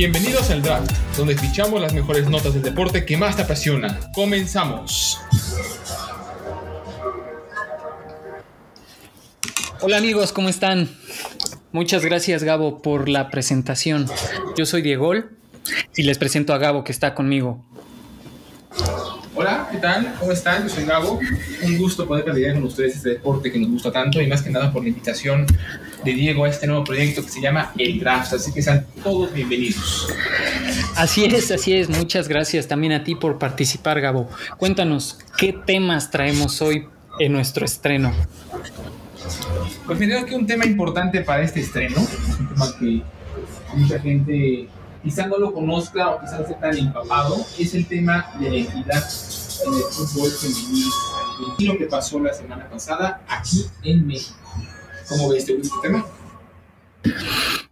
Bienvenidos al Draft, donde fichamos las mejores notas del deporte que más te apasiona. Comenzamos. Hola amigos, ¿cómo están? Muchas gracias Gabo por la presentación. Yo soy Diego y les presento a Gabo que está conmigo. Hola, ¿qué tal? ¿Cómo están? Yo soy Gabo. Un gusto poder platicar con ustedes este deporte que nos gusta tanto y más que nada por la invitación de Diego a este nuevo proyecto que se llama El Draft. Así que sean todos bienvenidos. Así es, así es. Muchas gracias también a ti por participar, Gabo. Cuéntanos, ¿qué temas traemos hoy en nuestro estreno? Pues me creo que un tema importante para este estreno, un tema que mucha gente quizá no lo conozca o quizá no esté tan empapado, es el tema de la equidad en el fútbol femenino y lo que pasó la semana pasada aquí en México. ¿Cómo ves este tema?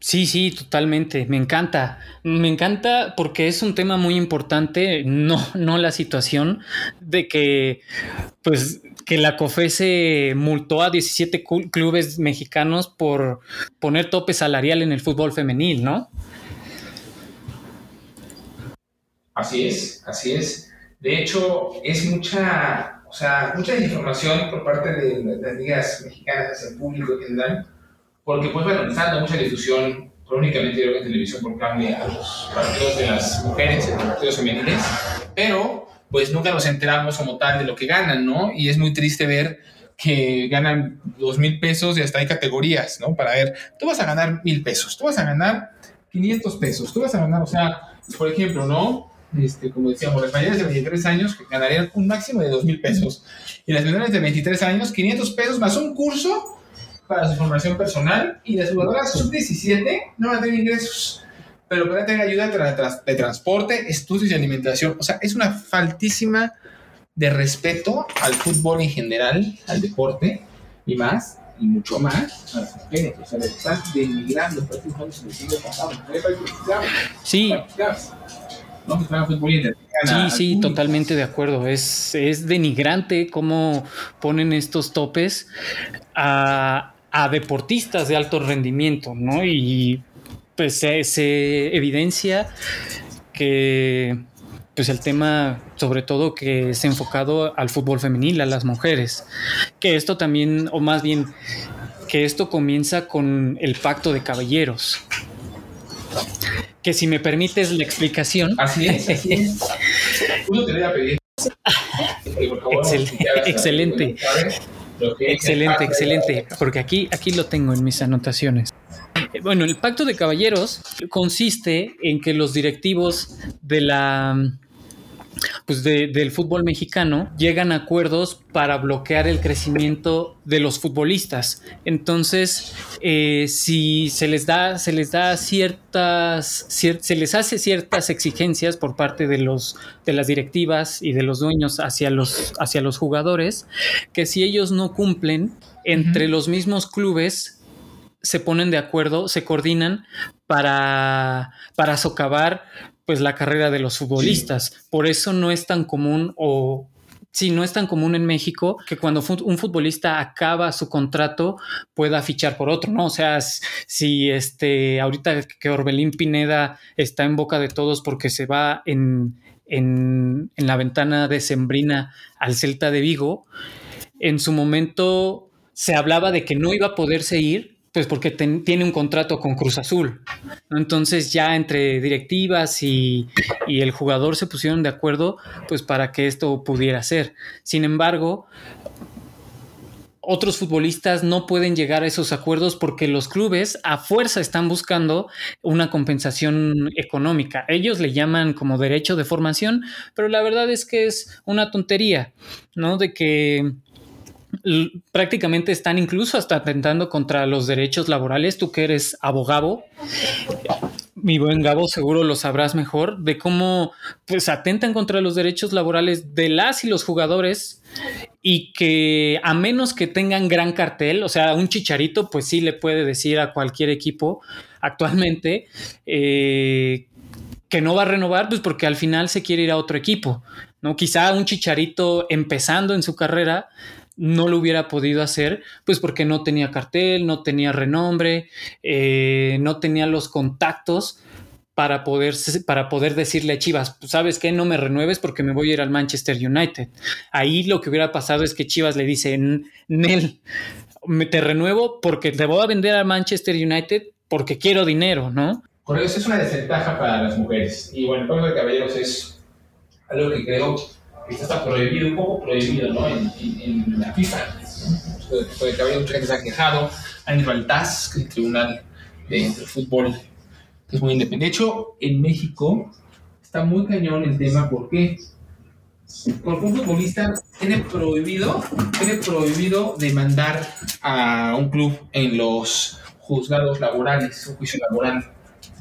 Sí, sí, totalmente. Me encanta. Me encanta porque es un tema muy importante, no, no la situación de que, pues, que la COFE multó a 17 clubes mexicanos por poner tope salarial en el fútbol femenil, ¿no? Así es, así es. De hecho, es mucha, o sea, mucha información por parte de las ligas mexicanas, el público en general, porque pues va lanzando mucha difusión, únicamente creo que televisión por cable a los partidos de las mujeres, a los partidos femeniles, pero pues nunca nos enteramos como tal de lo que ganan, ¿no? Y es muy triste ver que ganan dos mil pesos y hasta hay categorías, ¿no? Para ver, tú vas a ganar mil pesos, tú vas a ganar 500 pesos, tú vas a ganar, o sea, por ejemplo, ¿no? Este, como decíamos, las mayores de 23 años ganarían un máximo de 2 mil pesos. Y las menores de 23 años, 500 pesos más un curso para su formación personal. Y las jugadoras sub-17 no van a tener ingresos, pero pueden tener ayuda de, transporte, estudios y alimentación. O sea, es una faltísima de respeto al fútbol en general, al deporte y más, y mucho más a las mujeres. O sea, le están denigrando, Sí. Sí, sí, totalmente de acuerdo. Es, es denigrante cómo ponen estos topes a, deportistas de alto rendimiento, ¿no? Y pues se, evidencia que pues el tema sobre todo que es enfocado al fútbol femenil, a las mujeres, que esto también, o más bien, que esto comienza con el pacto de caballeros, que si me permites la explicación. Así es, así es. Uno te voy a pedir. excelente. Excelente, excelente, porque aquí, aquí lo tengo en mis anotaciones. Bueno, el pacto de caballeros consiste en que los directivos de la pues del fútbol mexicano llegan a acuerdos para bloquear el crecimiento de los futbolistas. Entonces, eh, si se les da, se les da ciertas, se les hace ciertas exigencias por parte de los, de las directivas y de los dueños hacia los, hacia los jugadores, que si ellos no cumplen, entre los mismos clubes se ponen de acuerdo, se coordinan para, para socavar pues la carrera de los futbolistas. Por eso no es tan común o sí, no es tan común en México que cuando un futbolista acaba su contrato pueda fichar por otro, ¿no? O sea, si este, ahorita que Orbelín Pineda está en boca de todos porque se va en, en, en la ventana de Sembrina al Celta de Vigo, en su momento se hablaba de que no iba a poderse ir pues porque tiene un contrato con Cruz Azul. Entonces ya entre directivas y, el jugador se pusieron de acuerdo pues para que esto pudiera ser. Sin embargo, otros futbolistas no pueden llegar a esos acuerdos porque los clubes a fuerza están buscando una compensación económica. Ellos le llaman como derecho de formación, pero la verdad es que es una tontería, ¿no? De que prácticamente están incluso hasta atentando contra los derechos laborales. Tú que eres abogado, mi buen Gabo, seguro lo sabrás mejor, de cómo pues atentan contra los derechos laborales de las y los jugadores y que a menos que tengan gran cartel, o sea, un chicharito, pues sí le puede decir a cualquier equipo actualmente eh, que no va a renovar, pues porque al final se quiere ir a otro equipo, ¿no? Quizá un chicharito empezando en su carrera no lo hubiera podido hacer, pues porque no tenía cartel, no tenía renombre, eh, no tenía los contactos para poder, para poder decirle a Chivas, pues, ¿sabes qué? No me renueves porque me voy a ir al Manchester United. Ahí lo que hubiera pasado es que Chivas le dice, Nel, me te renuevo porque te voy a vender al Manchester United porque quiero dinero, ¿no? Por eso es una desventaja para las mujeres. Y bueno, el de Caballeros es algo que creo que está prohibido, un poco prohibido, ¿no? En, la FIFA. Pacto de Caballeros, mucha gente se ha quejado. Hay un TAS, que es el Tribunal de, Fútbol, que es muy independiente. De hecho, en México está muy cañón el tema, ¿por qué? Porque un futbolista tiene prohibido, tiene prohibido demandar a un club en los juzgados laborales, un juicio laboral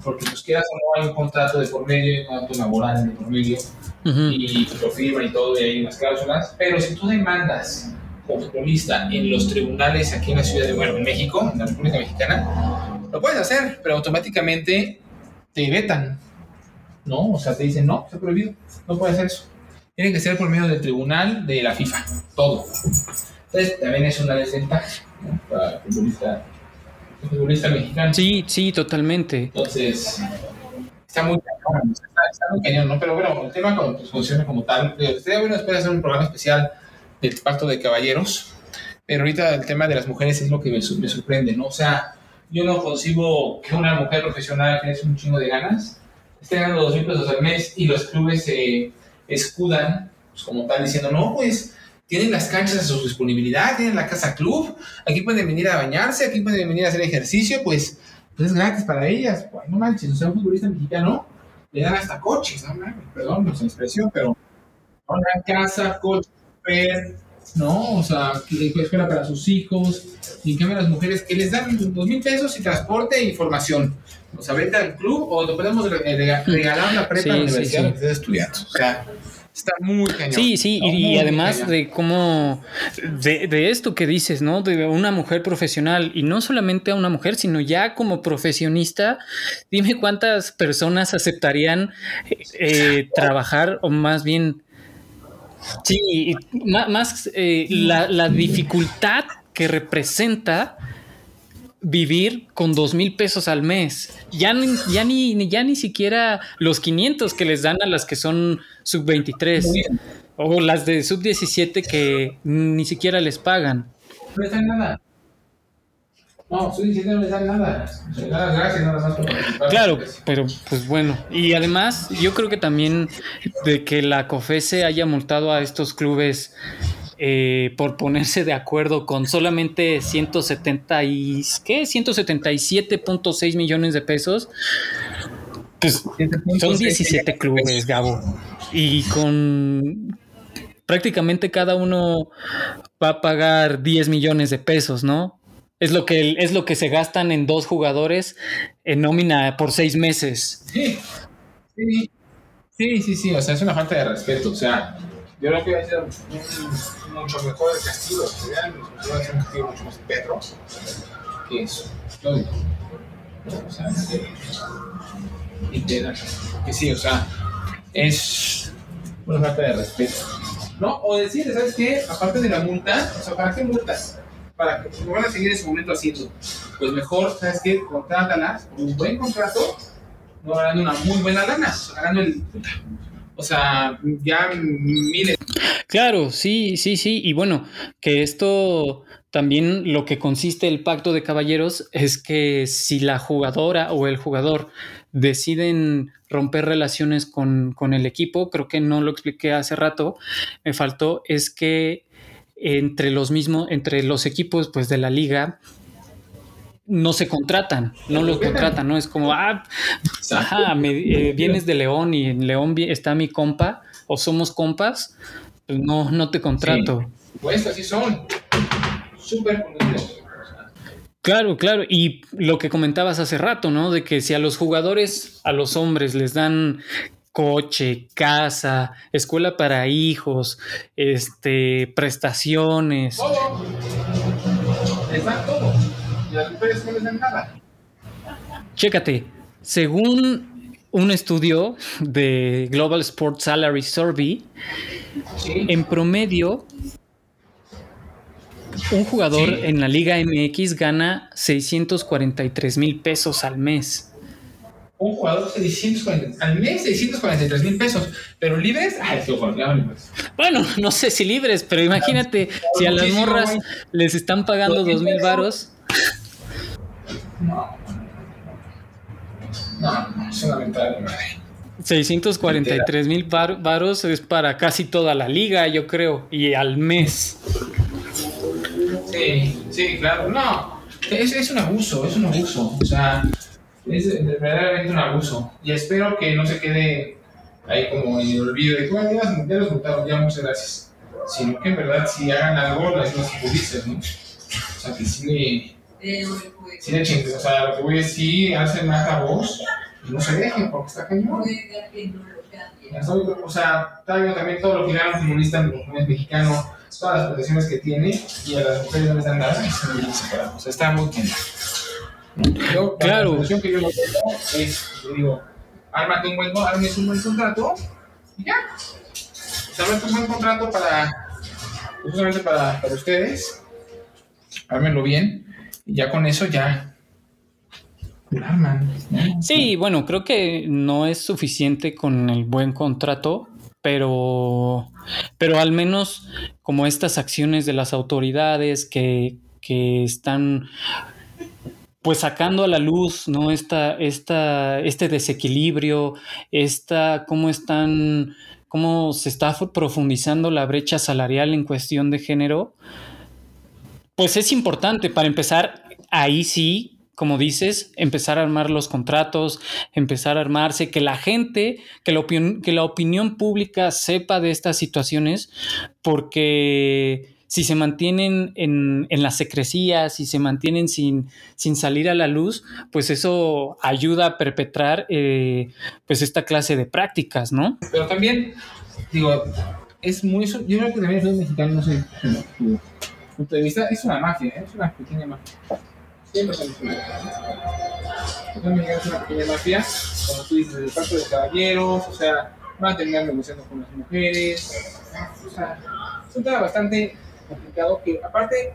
porque pues quieras o no hay un contrato de por medio, un contrato laboral de por medio, y lo firma y todo, y hay unas cláusulas, pero si tú demandas como futbolista en los tribunales aquí en la ciudad de, bueno, en México, en la República Mexicana, lo puedes hacer, pero automáticamente te vetan, ¿no? O sea, te dicen, no, está prohibido, no puedes hacer eso. Tiene que ser por medio del tribunal de la FIFA, todo. Entonces, también es una desventaja para el futbolista futbolista mexicano. Sí, sí, totalmente. Entonces, está muy cañón, está, muy cañón, ¿no? Pero bueno, el tema pues, funciona como tal. Estaría bueno después hacer un programa especial del Pacto de Caballeros, pero ahorita el tema de las mujeres es lo que me, me sorprende, ¿no? O sea, yo no consigo que una mujer profesional que es un chingo de ganas esté ganando dos mil pesos al mes y los clubes se escudan pues, como tal diciendo, no, pues tienen las canchas a su disponibilidad, tienen la casa club, aquí pueden venir a bañarse, aquí pueden venir a hacer ejercicio, pues, pues es gratis para ellas. Pues, no manches, o sea, un futbolista mexicano le dan hasta coches, no perdón no expresión, pero una casa, coche, ¿no? O sea, escuela para sus hijos, y en cambio las mujeres que les dan dos mil pesos y transporte e información. O sea, venta al club o te podemos regalar la prepa a la universidad sí, estés estudiando. O sea, Está muy cañón. Sí, sí, y, además de cómo, de, esto que dices, ¿no? De una mujer profesional, y no solamente a una mujer, sino ya como profesionista, dime cuántas personas aceptarían eh, trabajar, o más bien, sí, más, eh, la, la dificultad que representa vivir con dos mil pesos al mes. Ya, ya, ni, ya ni siquiera los 500 que les dan a las que son sub 23 o las de sub 17 que ni siquiera les pagan. No les dan nada. No, sub 17 no les dan nada. Gracias, nada más Claro, pero pues bueno. Y además, yo creo que también de que la COFESE haya multado a estos clubes eh, por ponerse de acuerdo con solamente 170 y ¿qué? 177.6 millones de pesos. Pues son 17 clubes, Gabo. Y con prácticamente cada uno va a pagar 10 millones de pesos, ¿no? Es lo que, es lo que se gastan en dos jugadores en nómina por seis meses. Sí, sí, sí, sí, sí, o sea, es una falta de respeto, o sea, yo creo que va a ser mucho mejor el castigo. Vean, va a ser un castigo mucho más perro que eso. O sea, literal. Que sí, o sea, es una falta de respeto. ¿No? O decir, ¿sabes qué? Aparte de la multa, o sea, ¿para qué multas? Para que lo van a seguir en su momento haciendo. Pues mejor, ¿sabes qué? Contrátalas con un buen contrato, no ganando una muy buena lana, ganando el o sea, ya miles. Claro, sí, sí, sí. Y bueno, que esto también lo que consiste el pacto de caballeros es que si la jugadora o el jugador deciden romper relaciones con, con el equipo, creo que no lo expliqué hace rato, me faltó, es que entre los mismos, entre los equipos pues de la liga no se contratan, no los contratan, ¿no? Es como, ah, ajá, me, eh, vienes de León y en León está mi compa, o somos compas, pues no, no te contrato. Pues así son, súper Claro, claro. Y lo que comentabas hace rato, ¿no? De que si a los jugadores, a los hombres les dan coche, casa, escuela para hijos, este, prestaciones. Todo. todo nada. Chécate, según un estudio de Global Sports Salary Survey, en promedio, un jugador en la Liga MX gana 643 mil pesos al mes. un jugador 640, al mes 643 mil pesos, pero libres, ay, bueno, no sé si libres, pero imagínate si a las morras les están pagando dos mil varos. No, no, es una ventaja 643 mil varos es para casi toda la liga, yo creo, y al mes. Sí, sí, claro, no, es, es un abuso, es un abuso, o sea, es verdaderamente un abuso. Y espero que no se quede ahí como en el olvido de, bueno, ya, los multaron, ya muchas gracias. Sino que en verdad si hagan algo las no se ¿no? O sea, que sí le, sí le chinguen. O sea, lo que voy a decir, hacen más la voz y no se dejen porque está cañón. O sea, también todo lo que gana un futbolista mexicano, todas las protecciones que tiene y a las mujeres no les dan nada, O sea, está muy bien. Yo, claro. La solución que yo es, yo digo, ármate un buen, un buen contrato y ya. ármate un buen contrato para, justamente para, para ustedes. Ármenlo bien y ya con eso ya Sí, bueno, creo que no es suficiente con el buen contrato, pero, pero al menos como estas acciones de las autoridades que, que están pues sacando a la luz, ¿no? Esta, esta, este desequilibrio, esta, cómo están, cómo se está profundizando la brecha salarial en cuestión de género, pues es importante para empezar, ahí sí, como dices, empezar a armar los contratos, empezar a armarse, que la gente, que la, que la opinión pública sepa de estas situaciones, porque si se mantienen en, en las secrecías, si se mantienen sin, sin, salir a la luz, pues eso ayuda a perpetrar eh, pues esta clase de prácticas, ¿no? Pero también, digo, es muy... Yo creo que también el mexicano, no sé, punto de vista, es una mafia, ¿eh? es una pequeña mafia. Siempre son una mafia. es una pequeña mafia, como tú dices, el pacto de caballeros, o sea, van a terminar negociando con las mujeres, o sea, es un tema bastante complicado que aparte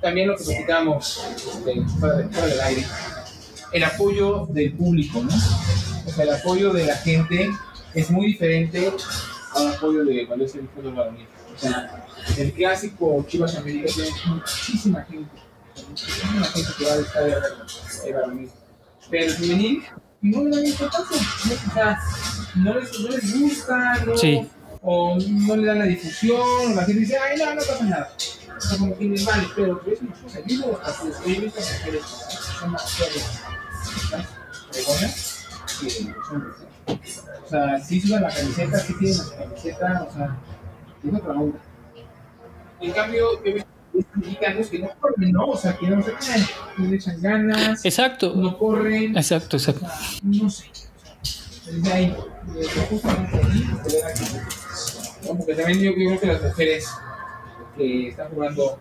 también lo que platicamos de, fuera, del aire, el apoyo del público, ¿no? O sea, el apoyo de la gente es muy diferente al apoyo de cuando es el fútbol varonil. O sea, el clásico Chivas América tiene muchísima gente, muchísima gente que va a estar de varonil. Pero el femenil no le dan importancia, ¿no? o sea, no les, no les gusta, no, sí o no le dan la difusión, la gente dice, ay, no, no pasa nada. O sea, como que les vale, pero es una cosa, yo hasta los he visto mujeres que son más serias, que son O sea, sí suben la camiseta, sí tienen la camiseta, o sea, es otra onda. En cambio, yo mexicanos que no corren, ¿no? O sea, que no se caen, no le echan ganas, exacto. no corren. Exacto, exacto. O sea, no sé. Desde ahí, justamente ahí, porque también yo creo que las mujeres que están jugando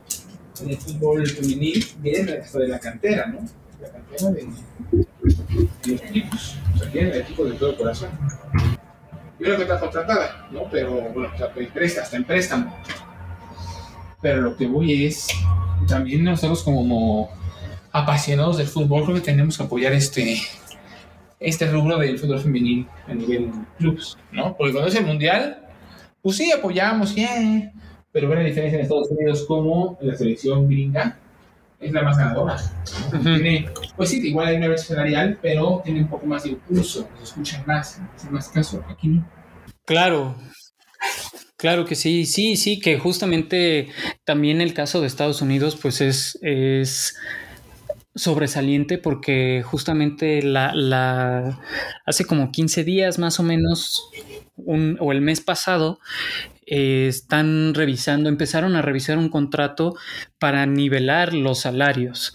en el fútbol femenil vienen de la cantera, ¿no? La cantera de, los equipos, o sea, vienen del equipo de todo el corazón. Yo creo que está contratada, ¿no? Pero bueno, o sea, presta, está en préstamo. Pero lo que voy es, también nosotros como apasionados del fútbol, creo que tenemos que apoyar este, este rubro del fútbol femenil a nivel clubs, ¿no? Porque cuando es el mundial, pues sí, apoyamos, yeah. pero ve la diferencia en Estados Unidos como la selección gringa es la más ganadora. tiene, pues sí, igual hay una versión salarial, pero tiene un poco más de impulso, se escuchan más, hacen más caso, aquí no. Claro, Claro que sí, sí, sí, que justamente también el caso de Estados Unidos, pues es, es sobresaliente porque justamente la, la, hace como 15 días más o menos o el mes pasado eh, están revisando, empezaron a revisar un contrato para nivelar los salarios,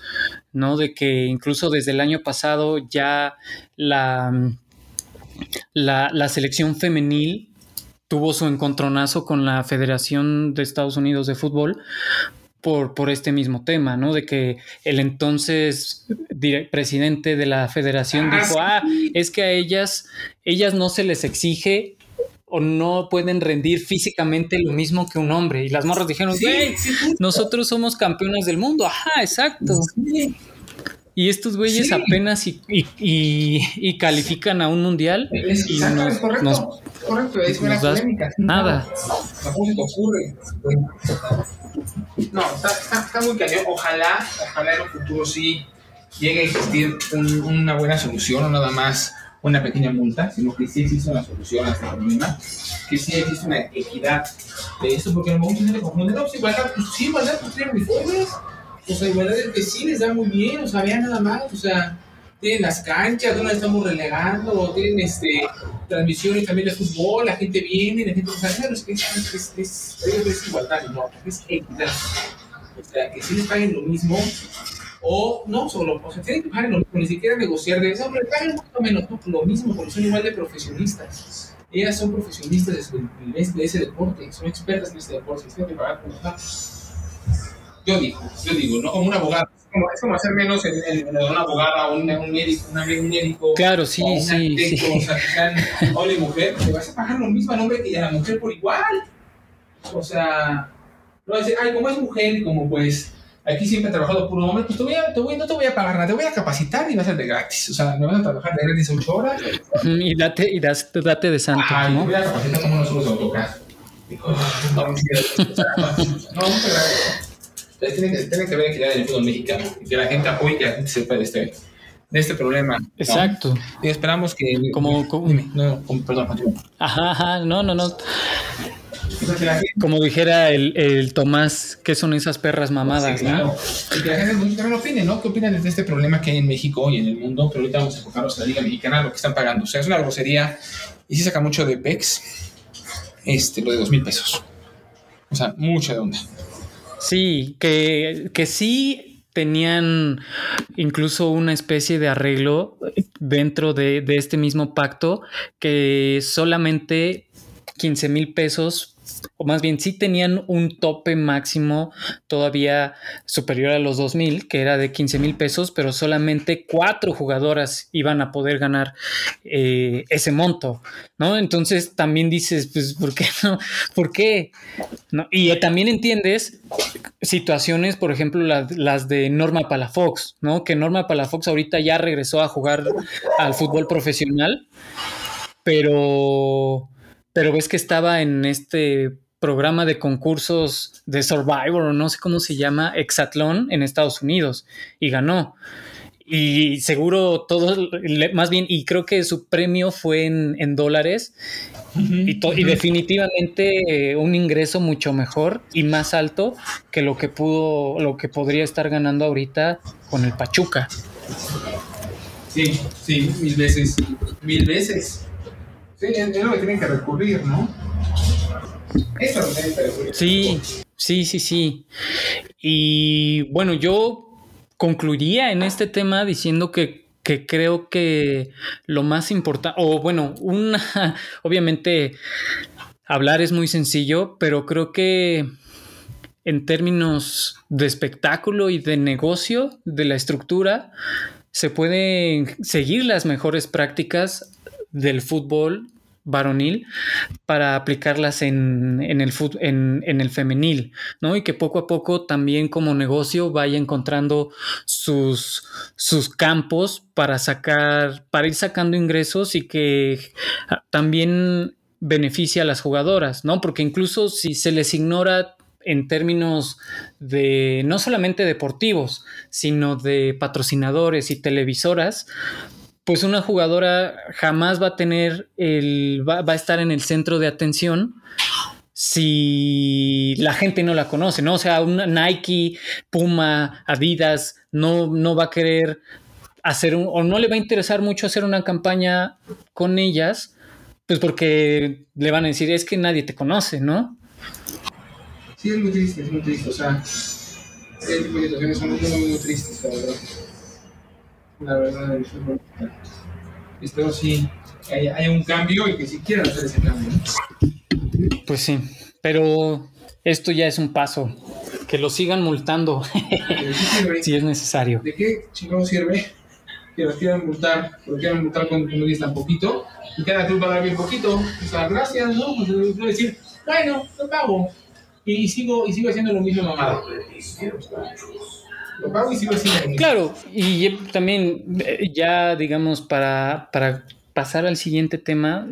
¿no? De que incluso desde el año pasado ya la, la, selección femenil tuvo su encontronazo con la Federación de Estados Unidos de Fútbol por, por, este mismo tema, ¿no? De que el entonces presidente de la federación ah, dijo, ah, es que a ellas, ellas no se les exige o no pueden rendir físicamente lo mismo que un hombre. Y las morras dijeron, nosotros somos campeones del mundo. Ajá, exacto. Y estos güeyes apenas y, y, califican a un mundial. Es, y nos, correcto, correcto, es una polémica. Nada. ¿Cómo se te ocurre? No, está, está, muy cañón. Ojalá, ojalá en un futuro sí llegue a existir una buena solución o nada más una pequeña multa, sino que sí existe una solución a este problema, que sí existe una equidad de esto, porque en mucha gente confunde, no, pues igualdad, pues sí, igualdad, pues tienen uniformes, o sea, igualdad sí les da muy bien, o sea, vean nada más, o sea, tienen las canchas, donde estamos relegando, tienen este, transmisiones también de fútbol, la gente viene, la gente, o sea, es es, es, es, igualdad, no, es equidad, o sea, que sí les paguen lo mismo, o no solo, o sea, tienen que pagar lo mismo, ni siquiera negociar de eso, hombre, paguen un poco menos, no, lo mismo, porque son igual de profesionistas. Ellas son profesionistas de, ese deporte, son expertas en ese deporte, tienen que pagar por Yo digo, yo digo, no como un abogado. Es como, es como hacer menos en, en, en una abogada un, un, médico, un médico. Claro, sí, o sí, sí. O sea, que sean hombre y mujer, te vas a pagar lo mismo al hombre que a la mujer por igual. O sea, no decir, ay, como es mujer y como pues aquí siempre he trabajado puro hombre, pues te voy a, te voy, no te voy a pagar nada, te voy a capacitar y va a ser de gratis. O sea, me vas a trabajar de gratis 8 horas. Y date, y das, date de santo. Ay, ¿no? voy a capacitar como nosotros AutoCAD. No, no, muchas gracias. Tienen que, tienen que equidad en el fútbol mexicano y que la gente apoye, que la gente sepa de este, de este problema. Exacto. Y esperamos que. Como. como dime, no, perdón, continúa. Ajá, ajá, no, no, no. Como dijera el, el, Tomás, ¿qué son esas perras mamadas? Sí, claro. Y que la gente también opine, ¿no? ¿Qué opinan de este problema que hay en México y en el mundo? Pero ahorita vamos a enfocarnos en la Liga Mexicana, lo que están pagando. O sea, es una grosería y sí saca mucho de PEX, este, lo de dos mil pesos. O sea, mucha de onda. Sí, que, que sí tenían incluso una especie de arreglo dentro de, de este mismo pacto que solamente 15 mil pesos o más bien sí tenían un tope máximo todavía superior a los 2.000, que era de 15 mil pesos, pero solamente cuatro jugadoras iban a poder ganar eh, ese monto, ¿no? Entonces también dices, pues, ¿por qué no? ¿Por qué? ¿No? Y también entiendes situaciones, por ejemplo, las de Norma Palafox, ¿no? Que Norma Palafox ahorita ya regresó a jugar al fútbol profesional, pero pero ves que estaba en este programa de concursos de Survivor o no sé cómo se llama, Exatlón en Estados Unidos y ganó. Y seguro todos, más bien, y creo que su premio fue en, dólares y, y, definitivamente eh, un ingreso mucho mejor y más alto que lo que pudo, lo que podría estar ganando ahorita con el Pachuca. Sí, sí, mil veces, mil veces. Sí, es tienen que recurrir, ¿no? Sí, sí, sí, sí. Y bueno, yo concluiría en este tema diciendo que, que creo que lo más importante, o bueno, una, obviamente hablar es muy sencillo, pero creo que en términos de espectáculo y de negocio de la estructura, se pueden seguir las mejores prácticas del fútbol varonil para aplicarlas en, en el, en, en, el femenil, ¿no? Y que poco a poco también como negocio vaya encontrando sus, sus campos para sacar, para ir sacando ingresos y que ah, también beneficia a las jugadoras, ¿no? Porque incluso si se les ignora en términos de no solamente deportivos, sino de patrocinadores y televisoras, pues una jugadora jamás va a tener el, va, a estar en el centro de atención si la gente no la conoce, ¿no? O sea, una Nike, Puma, Adidas, no, no va a querer hacer un, o no le va a interesar mucho hacer una campaña con ellas, pues porque le van a decir, es que nadie te conoce, ¿no? Sí, es muy triste, es muy triste, o sea, de situaciones son muy, muy tristes, la la verdad Espero sí que haya, un cambio y que si quieran hacer ese cambio. Pues sí, pero esto ya es un paso. Que lo sigan multando si es necesario. ¿De qué chingado sirve que los quieran multar? Que lo quieran multar cuando no tan poquito y cada club va a dar bien poquito. O sea, gracias, ¿no? Pues decir, bueno, lo pago. Y, sigo, y sigo haciendo lo mismo mamá. Lo pago y Claro, y también eh, ya, digamos, para, para pasar al siguiente tema,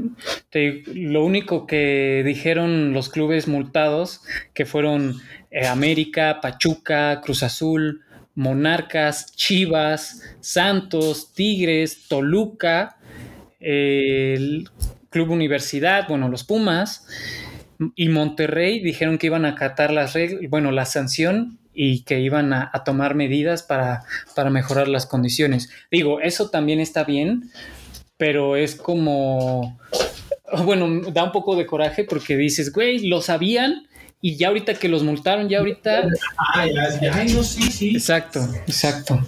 lo único que dijeron los clubes multados, que fueron eh, América, Pachuca, Cruz Azul, Monarcas, Chivas, Santos, Tigres, Toluca, el Club Universidad, bueno, los Pumas y Monterrey dijeron que iban a acatar las reglas, bueno, la sanción y que iban a, tomar medidas para, para, mejorar las condiciones. Digo, eso también está bien, pero es como, bueno, da un poco de coraje porque dices, güey, lo sabían y ya ahorita que los multaron, ya ahorita... Ay, no, sí, sí. Exacto, exacto.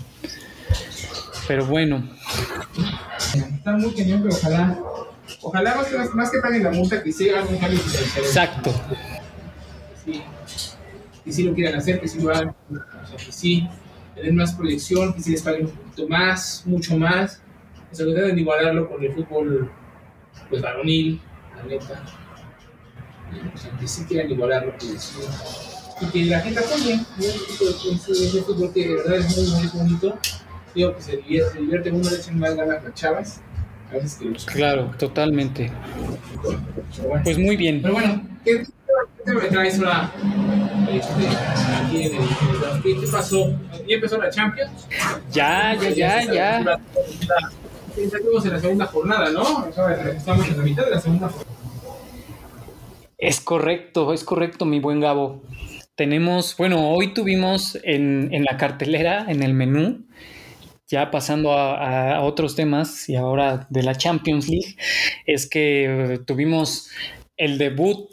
Pero bueno. Está muy cañón, pero ojalá, ojalá más que, más que paguen la multa, que siga un cambio Exacto. Sí. Que sí lo quieran hacer, que sí lo hagan, o sea, que sí den más proyección, que sí les paguen un poquito más, mucho más. O sea, que deben igualarlo con el fútbol pues varonil, la neta o sea, que sí quieran igualar lo que decían. Y que la gente apoye ese fútbol que de verdad es muy, muy bonito. Digo que se divierte, se divierte uno, le echan más ganas a chavas. A veces que los... Claro, totalmente. Bueno. Pues muy bien. Pero bueno, ¿qué, qué me traes ahora? Este, aquí en el, ¿qué, ¿Qué pasó? ¿Ya empezó la Champions? Ya, ya, ya, ya. Estamos en la segunda jornada, ¿no? Estamos en la mitad de la segunda jornada. Es correcto, es correcto, mi buen Gabo. Tenemos, bueno, hoy tuvimos en, la cartelera, en el menú, ya pasando a, otros temas y ahora de la Champions League, es que tuvimos el debut,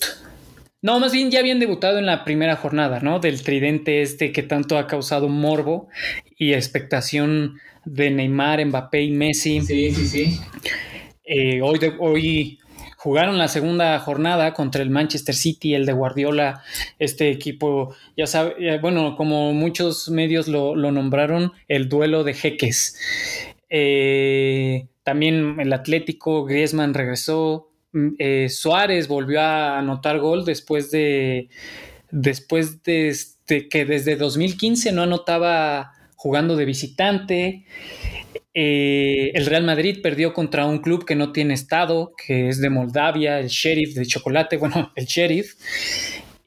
no, más bien ya habían debutado en la primera jornada, ¿no? Del tridente este que tanto ha causado morbo y expectación de Neymar, Mbappé y Messi. Sí, sí, sí. Eh, hoy, hoy jugaron la segunda jornada contra el Manchester City, el de Guardiola, este equipo, ya sabe, bueno, como muchos medios lo, nombraron, el duelo de jeques. Eh, también el Atlético, Griezmann regresó, eh, Suárez volvió a anotar gol después de, después de, de que desde 2015 no anotaba jugando de visitante. Eh, el Real Madrid perdió contra un club que no tiene estado, que es de Moldavia, el Sheriff de Chocolate, bueno, el Sheriff.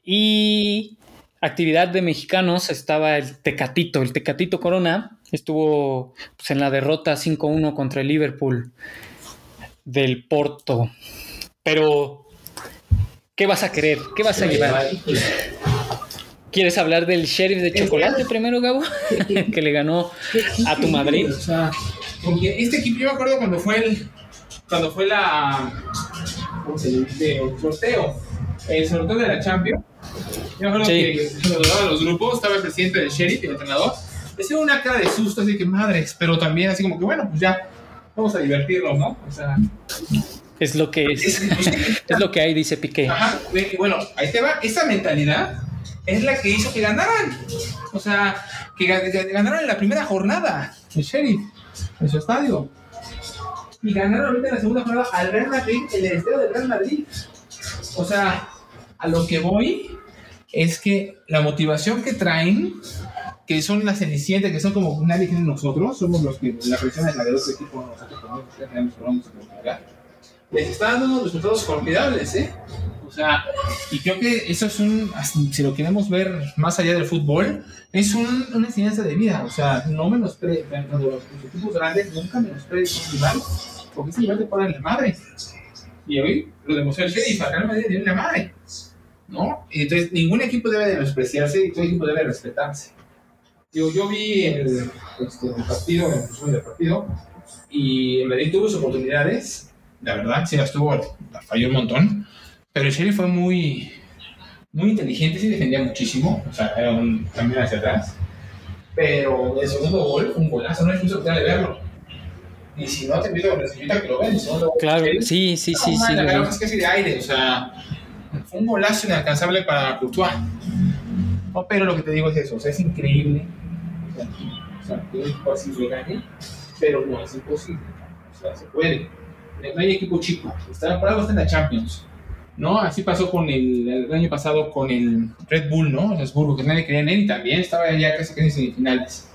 Y actividad de mexicanos estaba el Tecatito, el Tecatito Corona, estuvo pues, en la derrota 5-1 contra el Liverpool del Porto. Pero, ¿qué vas a querer? ¿Qué vas a llevar? ¿Quieres hablar del Sheriff de Chocolate primero, Gabo? que le ganó a tu Madrid. O sea, porque este equipo, yo me acuerdo cuando fue el, cuando fue la, ¿cómo se dice? El sorteo, el sorteo de la Champions. Yo me acuerdo que cuando los grupos, estaba el presidente del Sheriff y el entrenador. Decía una cara de susto, así que madres, pero también así como que bueno, pues ya, vamos a divertirnos, ¿no? O sea. Es lo que es. Es, lo que hay, dice Piqué. Ajá, bueno, ahí te va. Esa mentalidad es la que hizo que ganaran. O sea, que ganaron en la primera jornada el Sheriff en su estadio. Y ganaron ahorita en la segunda jornada al Real Madrid, el estadio del Real Madrid. O sea, a lo que voy es que la motivación que traen, que son las cenicientas, que son como nadie tiene nosotros, somos los que la presión es la de otro equipo, nosotros a les está dando unos resultados formidables, ¿eh? O sea, y creo que eso es un, si lo queremos ver más allá del fútbol, es un, una enseñanza de vida. O sea, no menosprecies, cuando los, equipos grandes nunca menosprecies un rival, porque ese rival te puede la madre. Y hoy lo demostró el Sheriff, acá no me dio la madre. ¿No? Entonces ningún equipo debe de menospreciarse y todo equipo debe respetarse. Digo, yo vi el, este, el partido, el partido, y Madrid tuvo sus oportunidades, la verdad, sí las tuvo, falló un montón pero el Sheriff fue muy, muy inteligente, sí defendía muchísimo, o sea, era un cambio hacia atrás. Pero el segundo gol fue un golazo, no es justo de verlo. Y si no, te invito, a que lo vean. claro, sí, sí, sí. sí, la es casi de aire, o sea, fue un golazo inalcanzable para Courtois. No, pero lo que te digo es eso, o sea, es increíble. O sea, que un equipo así le gane, pero no es imposible. O sea, se puede. No hay equipo chico. Está, por algo está en la Champions ¿no? Así pasó con el, el año pasado con el Red Bull, ¿no? Salzburgo, que nadie quería en él y también estaba ya casi en semifinales.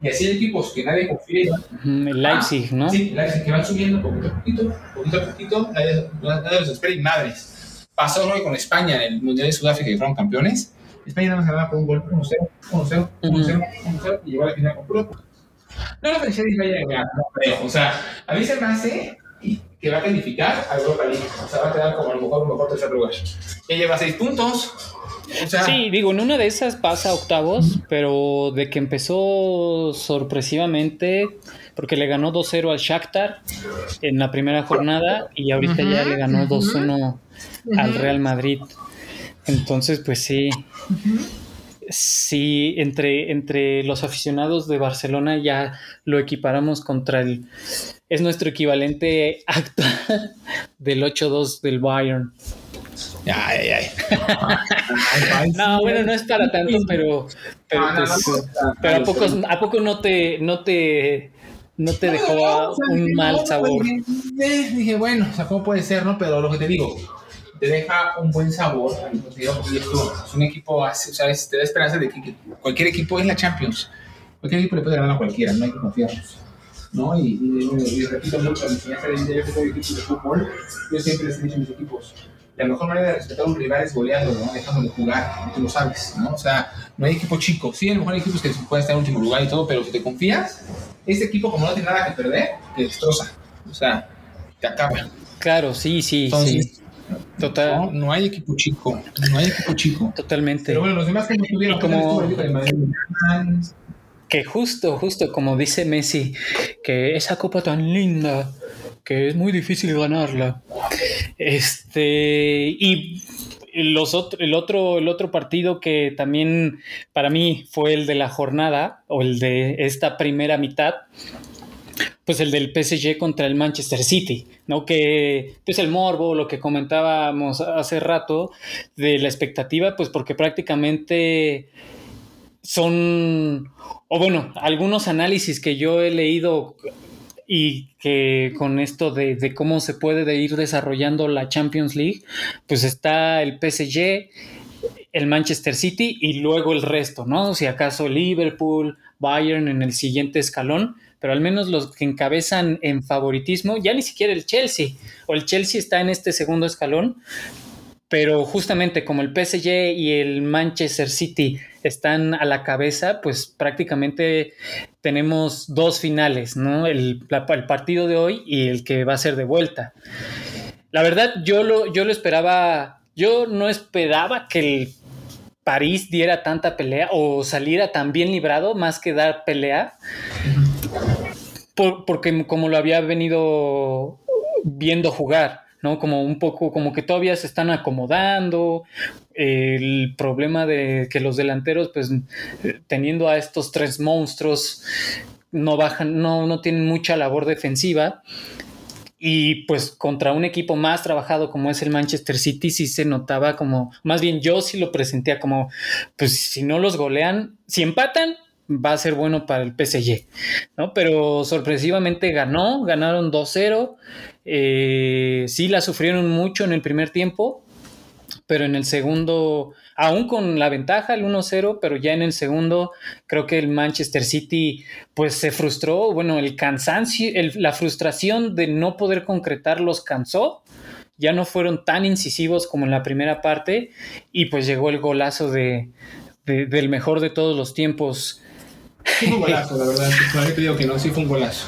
Y así hay equipos que nadie confía. El Leipzig, ¿no? Sí, el Leipzig, que van subiendo poquito a poquito, poquito a poquito, nadie, nadie los espera y madres. Pasó hoy con España en el Mundial de Sudáfrica, que fueron campeones. España nada más ganaba por un gol, 1-0, 1-0, 1-0, 1-0, y llegó a la final con puro. No lo pensé que vaya a ganar, no creo. O sea, a mí se me hace que va a calificar a Europa League. O sea, va a quedar como a lo mejor, a lo mejor tercer lugar. Ya lleva seis puntos. O sea, sí, digo, en una de esas pasa a octavos, pero de que empezó sorpresivamente, porque le ganó 2-0 al Shakhtar en la primera jornada y ahorita ya le ganó 2-1 al Real Madrid. Entonces, pues sí. Sí, entre, entre los aficionados de Barcelona ya lo equiparamos contra el... Es nuestro equivalente actual del 8-2 del Bayern. Ay, ay, ay. no, bueno, no es para tanto, pero, pero, pues, pero a poco, a poco no te, no te, no te dejó un mal sabor. Dije, dije, bueno, o sea, ¿cómo puede ser, no? Pero lo que te digo, te deja un buen sabor. Es un equipo, o sea, te da esperanza de que, cualquier equipo es la Champions. Cualquier equipo le puede ganar a cualquiera, no hay que confiarnos. ¿no? Y, y, y, repito mucho, a mi enseñanza de yo soy equipo de fútbol, yo siempre les he dicho a mis equipos, la mejor manera de respetar a un rival es goleando, ¿no? Dejándolo jugar, tú lo sabes, ¿no? O sea, no hay equipo chico. Sí, a lo mejor hay equipos que pueden estar en último lugar y todo, pero si te confías, este equipo, como no tiene nada que perder, te destroza. O sea, te acaba. Claro, sí, sí, Entonces, sí. Total. No, no, hay equipo chico. No hay equipo chico. Totalmente. Pero bueno, los demás que no tuvieron como... Que justo, justo como dice Messi, que esa copa tan linda, que es muy difícil ganarla. Este, y los el, otro, el otro partido que también para mí fue el de la jornada, o el de esta primera mitad, pues el del PSG contra el Manchester City, ¿no? Que pues el morbo, lo que comentábamos hace rato de la expectativa, pues porque prácticamente son, o bueno, algunos análisis que yo he leído y que con esto de, de, cómo se puede ir desarrollando la Champions League, pues está el PSG, el Manchester City y luego el resto, ¿no? Si acaso Liverpool, Bayern en el siguiente escalón, pero al menos los que encabezan en favoritismo, ya ni siquiera el Chelsea, o el Chelsea está en este segundo escalón, pero justamente como el PSG y el Manchester City están a la cabeza, pues prácticamente tenemos dos finales, ¿no? El, el, partido de hoy y el que va a ser de vuelta. La verdad, yo lo, yo lo esperaba, yo no esperaba que el París diera tanta pelea o saliera tan bien librado más que dar pelea porque como lo había venido viendo jugar, ¿no? Como un poco, como que todavía se están acomodando. El problema de que los delanteros, pues, teniendo a estos tres monstruos, no bajan, no, no tienen mucha labor defensiva. Y pues contra un equipo más trabajado como es el Manchester City, sí se notaba como, más bien yo sí lo presentía como, pues si no los golean, si empatan, va a ser bueno para el PSG, ¿no? Pero sorpresivamente ganó, ganaron 2-0, eh, sí la sufrieron mucho en el primer tiempo, pero en el segundo, aún con la ventaja, el 1-0, pero ya en el segundo creo que el Manchester City pues se frustró, bueno, el cansancio, la frustración de no poder concretar los cansó, ya no fueron tan incisivos como en la primera parte y pues llegó el golazo de, del mejor de todos los tiempos fue un golazo, la verdad. ¿Para te digo que no? Sí fue un golazo.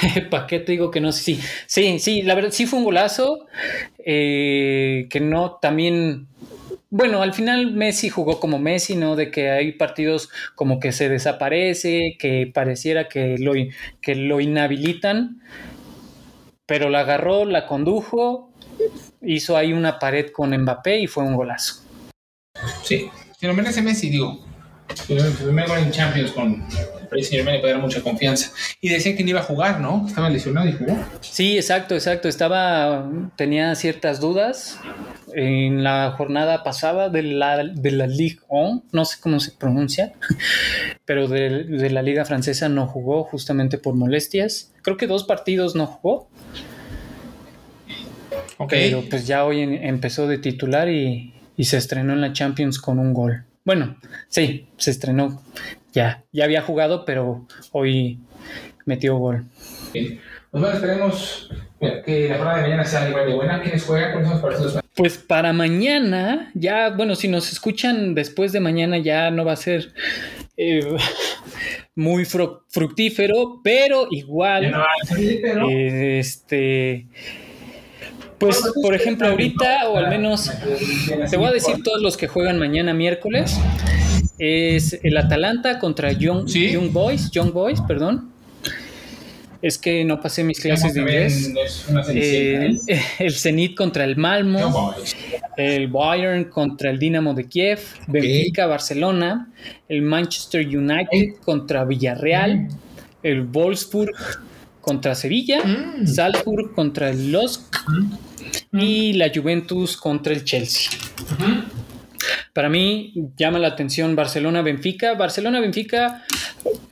¿Para qué te digo que no? Sí, sí, sí, la verdad sí fue un golazo. Eh, que no, también. Bueno, al final Messi jugó como Messi, ¿no? De que hay partidos como que se desaparece, que pareciera que lo, que lo inhabilitan, pero la agarró, la condujo, hizo ahí una pared con Mbappé y fue un golazo. Sí, si lo merece Messi, digo, el primer gol en Champions con el Paris Saint Germain le dar mucha confianza. Y decía que no iba a jugar, ¿no? Estaba lesionado y jugó. Sí, exacto, exacto. Estaba, tenía ciertas dudas en la jornada pasada de la, de la Ligue 1, no sé cómo se pronuncia, pero de, de la Liga Francesa no jugó justamente por molestias. Creo que dos partidos no jugó. Pero pues ya hoy empezó de titular y, se estrenó en la Champions con un gol. Bueno, sí, se estrenó. Ya, ya había jugado, pero hoy metió gol. Pues bueno, esperemos que la prueba de mañana sea igual de buena. ¿Quiénes juegan? con esos partidos? Pues para mañana, ya, bueno, si nos escuchan después de mañana ya no va a ser eh, muy fructífero, pero igual. este. Pues, por ejemplo, ahorita, o al menos, te voy a decir todos los que juegan mañana miércoles. Es el Atalanta contra Young, Young Boys, Young Boys, perdón. Es que no pasé mis clases de inglés. Eh, el Zenit contra el Malmo, el Bayern contra el Dinamo de Kiev, Benfica, Barcelona, el Manchester United contra Villarreal, mm. el Wolfsburg contra Sevilla, mm. Salzburg contra el Losk mm. y la Juventus contra el Chelsea. Para mí llama la atención Barcelona-Benfica. Barcelona-Benfica,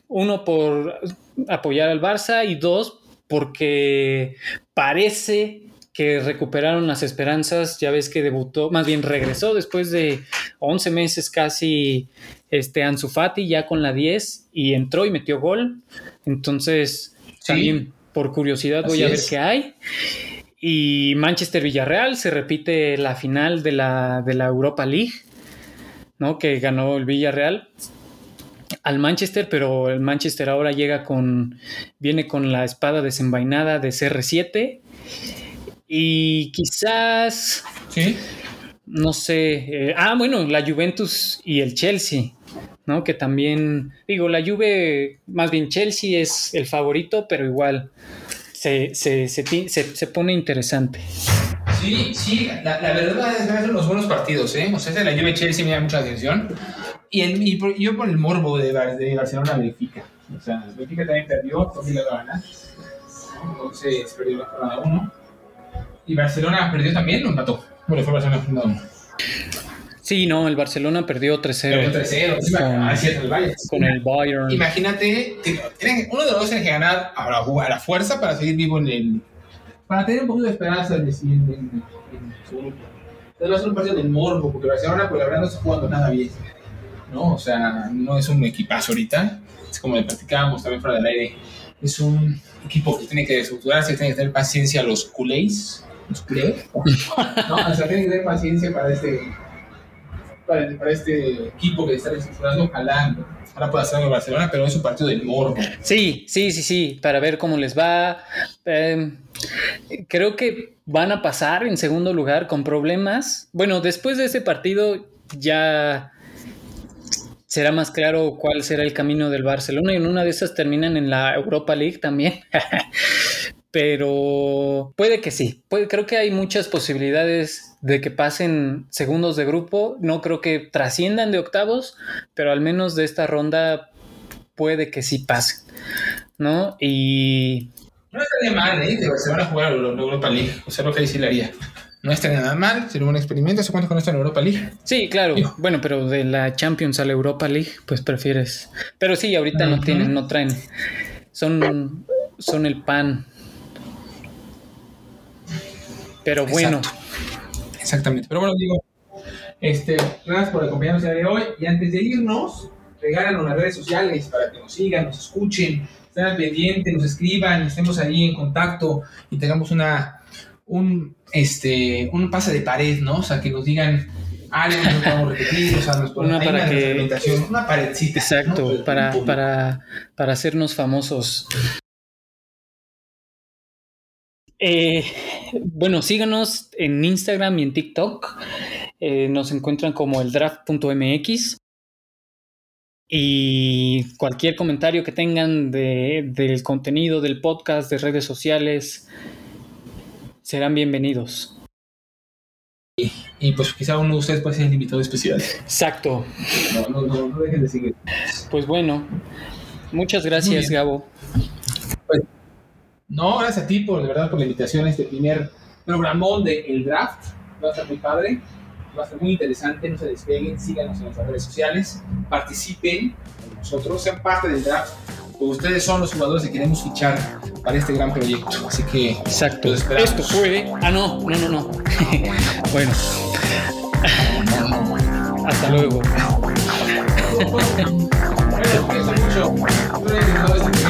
uno por apoyar al Barça y dos, porque parece que recuperaron las esperanzas, ya ves que debutó, más bien regresó después de 11 meses casi este Ansu Fati ya con la 10 y entró y metió gol. Entonces, también por curiosidad voy a ver qué hay. Y Manchester Villarreal se repite la final de la, de la Europa League, ¿no? Que ganó el Villarreal al Manchester, pero el Manchester ahora llega con, viene con la espada desenvainada de CR7 y quizás, ¿Sí? no sé, eh, ah, bueno, la Juventus y el Chelsea, ¿no? Que también, digo, la Juve, más bien Chelsea es el favorito, pero igual se, se, se, se pone interesante. Sí, sí, la, la verdad es que ser unos buenos partidos, ¿eh? O sea, de la Juve Chelsea me da mucha atención. Y, el, y por, yo por el morbo de, de Barcelona verifica. O sea, Benfica también perdió, también la gana. Entonces perdió la jornada 1. Y Barcelona perdió también o empató. Bueno, fue Barcelona jornada 1. Sí, no, el Barcelona perdió 3-0. 3-0, con, ah, el Bayern. Con el Bayern. Imagínate, uno de los dos tiene que ganar a la, a la fuerza para seguir vivo en el. Para tener un poquito de esperanza en, en, en, en su grupo. Entonces va a ser un partido del morbo, porque Barcelona, pues la verdad, no está jugando nada bien. ¿no? O sea, no es un equipazo ahorita, es como le platicábamos también fuera del aire, es un equipo que tiene que estructurarse, tiene que tener paciencia los culés, los culés, ¿no? O sea, tiene que tener paciencia para este, para, este equipo que está estructurando, ojalá ahora pueda hacerlo en Barcelona, pero es un partido del morbo. Sí, sí, sí, sí, para ver cómo les va. Em, creo que van a pasar en segundo lugar con problemas. Bueno, después de ese partido ya será más claro cuál será el camino del Barcelona y en una de esas terminan en la Europa League también. pero puede que sí. Creo que hay muchas posibilidades de que pasen segundos de grupo. No creo que trasciendan de octavos, pero al menos de esta ronda puede que sí pasen. ¿No? Y. No estaría mal, ¿eh? Se van a jugar la Europa League. O sea, lo que ahí sí le haría no estaría nada mal, sería un experimento. ¿Se cuenta con esto en Europa League? Sí, claro. Bueno, pero de la Champions a la Europa League, pues prefieres. Pero sí, ahorita no tienen, no traen. Son, son el pan. Pero bueno. Exactamente. Pero bueno, digo, este, gracias por acompañarnos el día de hoy. Y antes de irnos, regálanos las redes sociales para que nos sigan, nos escuchen, estén al pendiente, nos escriban, estemos ahí en contacto y tengamos una un, este, un pase de pared, ¿no? O sea, que nos digan algo que no podamos repetir, o sea, nos una para que, una paredcita. Exacto, para, para, para hacernos famosos. Eh, bueno, síganos en Instagram y en TikTok. Eh, nos encuentran como el draft.mx. Y cualquier comentario que tengan de, del contenido del podcast, de redes sociales, serán bienvenidos. Y, pues quizá uno de ustedes puede ser el invitado especial. Exacto. No, no, no, dejen de seguir. Pues bueno, muchas gracias, Gabo. No, gracias a ti, por, de verdad, por la invitación a este primer programón de El Draft. Va a estar muy padre, va a estar muy interesante. No se despeguen, síganos en nuestras redes sociales, participen con nosotros, sean parte del draft. Pues ustedes son los jugadores que queremos fichar para este gran proyecto. Así que. Exacto. Esto fue. Ah, no, no, no, no. bueno. Hasta luego. Pues,